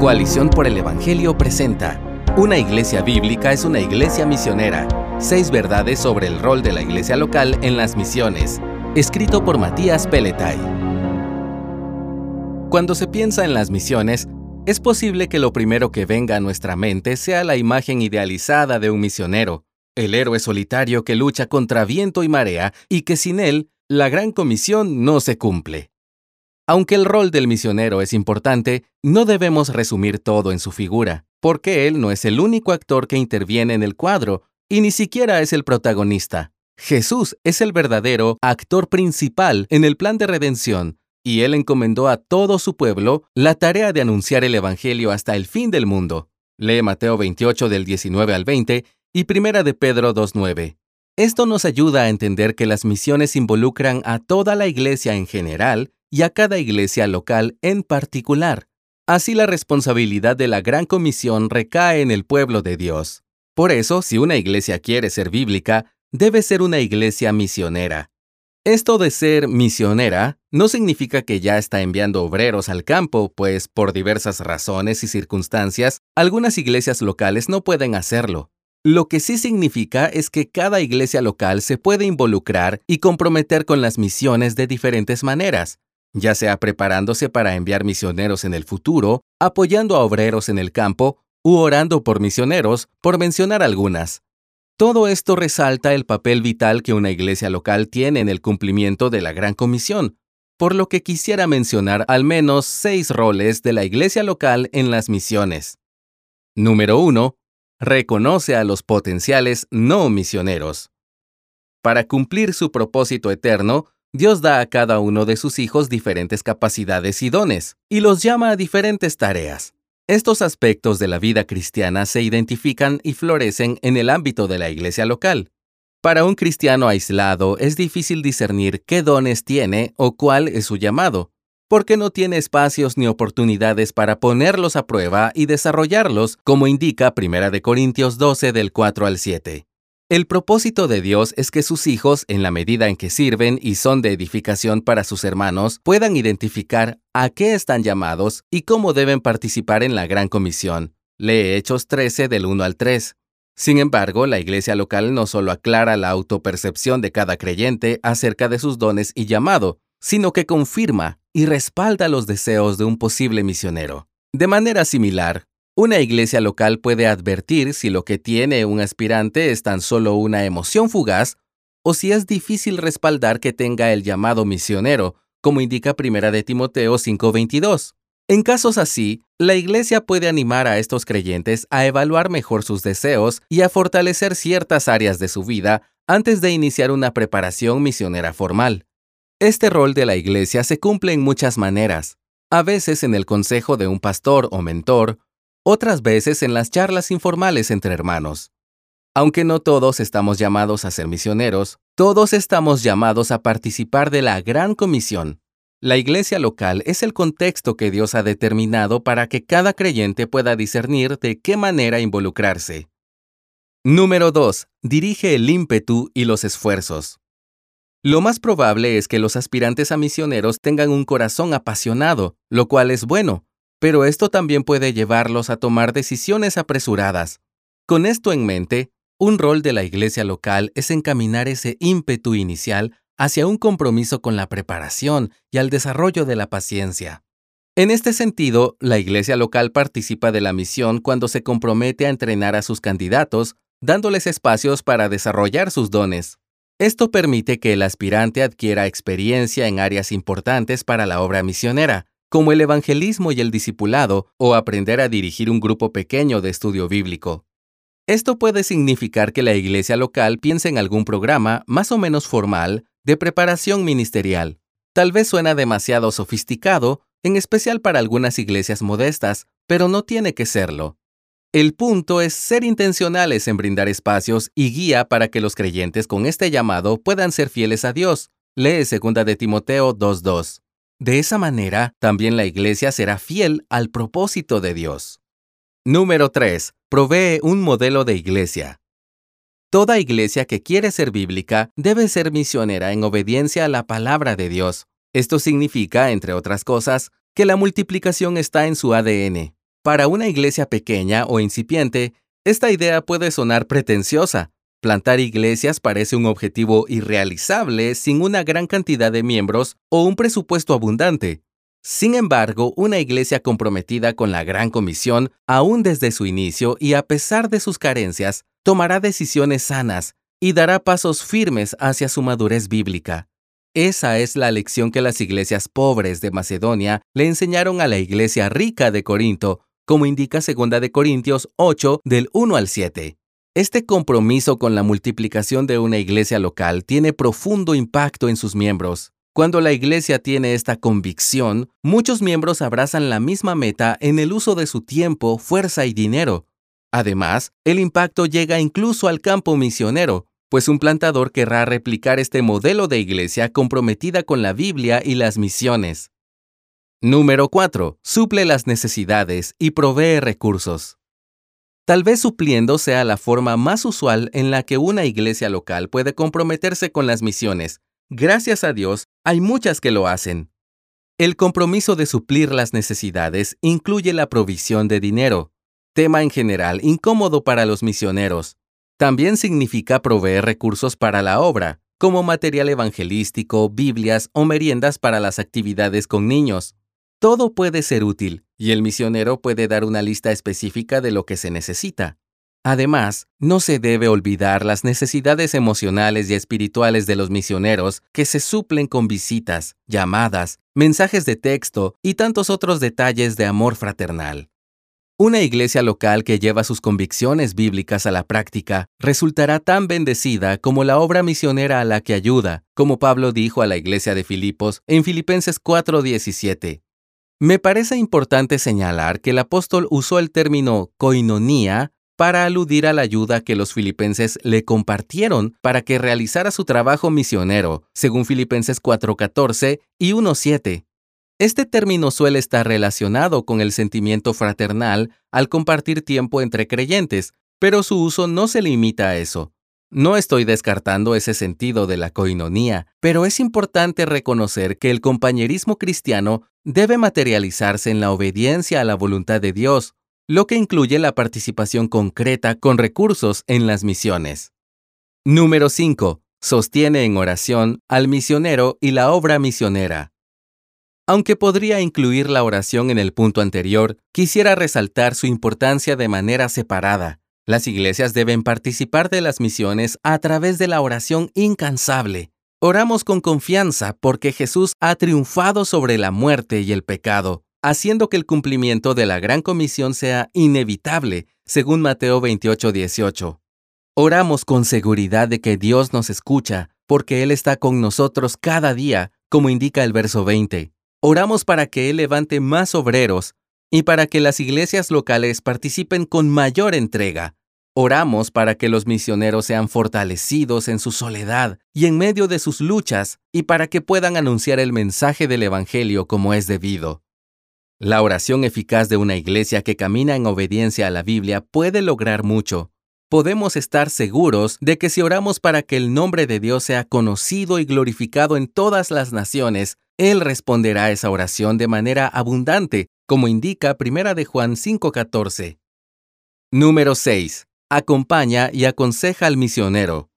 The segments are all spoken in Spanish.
Coalición por el Evangelio presenta Una iglesia bíblica es una iglesia misionera. Seis verdades sobre el rol de la iglesia local en las misiones. Escrito por Matías Peletay. Cuando se piensa en las misiones, es posible que lo primero que venga a nuestra mente sea la imagen idealizada de un misionero, el héroe solitario que lucha contra viento y marea y que sin él, la gran comisión no se cumple. Aunque el rol del misionero es importante, no debemos resumir todo en su figura, porque él no es el único actor que interviene en el cuadro, y ni siquiera es el protagonista. Jesús es el verdadero actor principal en el plan de redención, y él encomendó a todo su pueblo la tarea de anunciar el Evangelio hasta el fin del mundo. Lee Mateo 28 del 19 al 20 y Primera de Pedro 2.9. Esto nos ayuda a entender que las misiones involucran a toda la iglesia en general y a cada iglesia local en particular. Así la responsabilidad de la gran comisión recae en el pueblo de Dios. Por eso, si una iglesia quiere ser bíblica, debe ser una iglesia misionera. Esto de ser misionera no significa que ya está enviando obreros al campo, pues por diversas razones y circunstancias, algunas iglesias locales no pueden hacerlo. Lo que sí significa es que cada iglesia local se puede involucrar y comprometer con las misiones de diferentes maneras, ya sea preparándose para enviar misioneros en el futuro, apoyando a obreros en el campo u orando por misioneros, por mencionar algunas. Todo esto resalta el papel vital que una iglesia local tiene en el cumplimiento de la Gran Comisión, por lo que quisiera mencionar al menos seis roles de la iglesia local en las misiones. Número 1. Reconoce a los potenciales no misioneros. Para cumplir su propósito eterno, Dios da a cada uno de sus hijos diferentes capacidades y dones, y los llama a diferentes tareas. Estos aspectos de la vida cristiana se identifican y florecen en el ámbito de la iglesia local. Para un cristiano aislado es difícil discernir qué dones tiene o cuál es su llamado, porque no tiene espacios ni oportunidades para ponerlos a prueba y desarrollarlos, como indica 1 Corintios 12 del 4 al 7. El propósito de Dios es que sus hijos, en la medida en que sirven y son de edificación para sus hermanos, puedan identificar a qué están llamados y cómo deben participar en la gran comisión. Lee Hechos 13 del 1 al 3. Sin embargo, la iglesia local no solo aclara la autopercepción de cada creyente acerca de sus dones y llamado, sino que confirma y respalda los deseos de un posible misionero. De manera similar, una iglesia local puede advertir si lo que tiene un aspirante es tan solo una emoción fugaz o si es difícil respaldar que tenga el llamado misionero, como indica 1 de Timoteo 5:22. En casos así, la iglesia puede animar a estos creyentes a evaluar mejor sus deseos y a fortalecer ciertas áreas de su vida antes de iniciar una preparación misionera formal. Este rol de la iglesia se cumple en muchas maneras, a veces en el consejo de un pastor o mentor, otras veces en las charlas informales entre hermanos. Aunque no todos estamos llamados a ser misioneros, todos estamos llamados a participar de la gran comisión. La iglesia local es el contexto que Dios ha determinado para que cada creyente pueda discernir de qué manera involucrarse. Número 2. Dirige el ímpetu y los esfuerzos. Lo más probable es que los aspirantes a misioneros tengan un corazón apasionado, lo cual es bueno, pero esto también puede llevarlos a tomar decisiones apresuradas. Con esto en mente, un rol de la iglesia local es encaminar ese ímpetu inicial hacia un compromiso con la preparación y al desarrollo de la paciencia. En este sentido, la iglesia local participa de la misión cuando se compromete a entrenar a sus candidatos, dándoles espacios para desarrollar sus dones. Esto permite que el aspirante adquiera experiencia en áreas importantes para la obra misionera, como el evangelismo y el discipulado, o aprender a dirigir un grupo pequeño de estudio bíblico. Esto puede significar que la iglesia local piense en algún programa más o menos formal de preparación ministerial. Tal vez suena demasiado sofisticado, en especial para algunas iglesias modestas, pero no tiene que serlo. El punto es ser intencionales en brindar espacios y guía para que los creyentes con este llamado puedan ser fieles a Dios. Lee 2 de Timoteo 2.2. De esa manera, también la iglesia será fiel al propósito de Dios. Número 3. Provee un modelo de iglesia. Toda iglesia que quiere ser bíblica debe ser misionera en obediencia a la palabra de Dios. Esto significa, entre otras cosas, que la multiplicación está en su ADN. Para una iglesia pequeña o incipiente, esta idea puede sonar pretenciosa. Plantar iglesias parece un objetivo irrealizable sin una gran cantidad de miembros o un presupuesto abundante. Sin embargo, una iglesia comprometida con la Gran Comisión, aún desde su inicio y a pesar de sus carencias, tomará decisiones sanas y dará pasos firmes hacia su madurez bíblica. Esa es la lección que las iglesias pobres de Macedonia le enseñaron a la iglesia rica de Corinto, como indica 2 de Corintios 8 del 1 al 7. Este compromiso con la multiplicación de una iglesia local tiene profundo impacto en sus miembros. Cuando la iglesia tiene esta convicción, muchos miembros abrazan la misma meta en el uso de su tiempo, fuerza y dinero. Además, el impacto llega incluso al campo misionero, pues un plantador querrá replicar este modelo de iglesia comprometida con la Biblia y las misiones. Número 4. Suple las necesidades y provee recursos. Tal vez supliendo sea la forma más usual en la que una iglesia local puede comprometerse con las misiones, Gracias a Dios, hay muchas que lo hacen. El compromiso de suplir las necesidades incluye la provisión de dinero, tema en general incómodo para los misioneros. También significa proveer recursos para la obra, como material evangelístico, Biblias o meriendas para las actividades con niños. Todo puede ser útil, y el misionero puede dar una lista específica de lo que se necesita. Además, no se debe olvidar las necesidades emocionales y espirituales de los misioneros que se suplen con visitas, llamadas, mensajes de texto y tantos otros detalles de amor fraternal. Una iglesia local que lleva sus convicciones bíblicas a la práctica resultará tan bendecida como la obra misionera a la que ayuda, como Pablo dijo a la iglesia de Filipos en Filipenses 4:17. Me parece importante señalar que el apóstol usó el término koinonía para aludir a la ayuda que los filipenses le compartieron para que realizara su trabajo misionero, según Filipenses 4:14 y 1:7. Este término suele estar relacionado con el sentimiento fraternal al compartir tiempo entre creyentes, pero su uso no se limita a eso. No estoy descartando ese sentido de la coinonía, pero es importante reconocer que el compañerismo cristiano debe materializarse en la obediencia a la voluntad de Dios, lo que incluye la participación concreta con recursos en las misiones. Número 5. Sostiene en oración al misionero y la obra misionera. Aunque podría incluir la oración en el punto anterior, quisiera resaltar su importancia de manera separada. Las iglesias deben participar de las misiones a través de la oración incansable. Oramos con confianza porque Jesús ha triunfado sobre la muerte y el pecado haciendo que el cumplimiento de la gran comisión sea inevitable, según Mateo 28:18. Oramos con seguridad de que Dios nos escucha, porque Él está con nosotros cada día, como indica el verso 20. Oramos para que Él levante más obreros y para que las iglesias locales participen con mayor entrega. Oramos para que los misioneros sean fortalecidos en su soledad y en medio de sus luchas y para que puedan anunciar el mensaje del Evangelio como es debido. La oración eficaz de una iglesia que camina en obediencia a la Biblia puede lograr mucho. Podemos estar seguros de que si oramos para que el nombre de Dios sea conocido y glorificado en todas las naciones, Él responderá a esa oración de manera abundante, como indica 1 de Juan 5:14. Número 6. Acompaña y aconseja al misionero.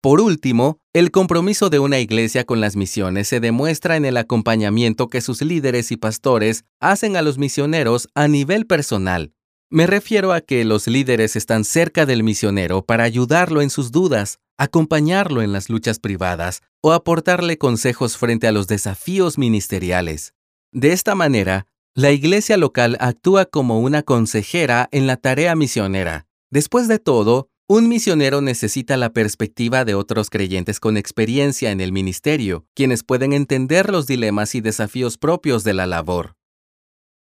Por último, el compromiso de una iglesia con las misiones se demuestra en el acompañamiento que sus líderes y pastores hacen a los misioneros a nivel personal. Me refiero a que los líderes están cerca del misionero para ayudarlo en sus dudas, acompañarlo en las luchas privadas o aportarle consejos frente a los desafíos ministeriales. De esta manera, la iglesia local actúa como una consejera en la tarea misionera. Después de todo, un misionero necesita la perspectiva de otros creyentes con experiencia en el ministerio, quienes pueden entender los dilemas y desafíos propios de la labor.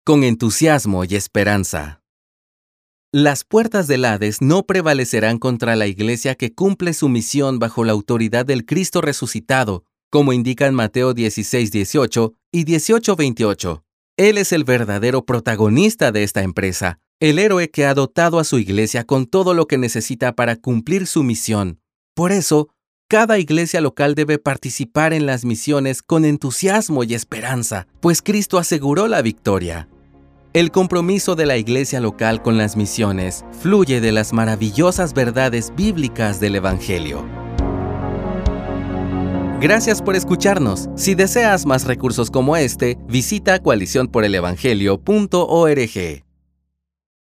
Con entusiasmo y esperanza. Las puertas del Hades no prevalecerán contra la iglesia que cumple su misión bajo la autoridad del Cristo resucitado, como indican Mateo 16, 18 y 18, 28. Él es el verdadero protagonista de esta empresa, el héroe que ha dotado a su iglesia con todo lo que necesita para cumplir su misión. Por eso, cada iglesia local debe participar en las misiones con entusiasmo y esperanza, pues Cristo aseguró la victoria. El compromiso de la iglesia local con las misiones fluye de las maravillosas verdades bíblicas del Evangelio. Gracias por escucharnos. Si deseas más recursos como este, visita coaliciónporelevangelio.org.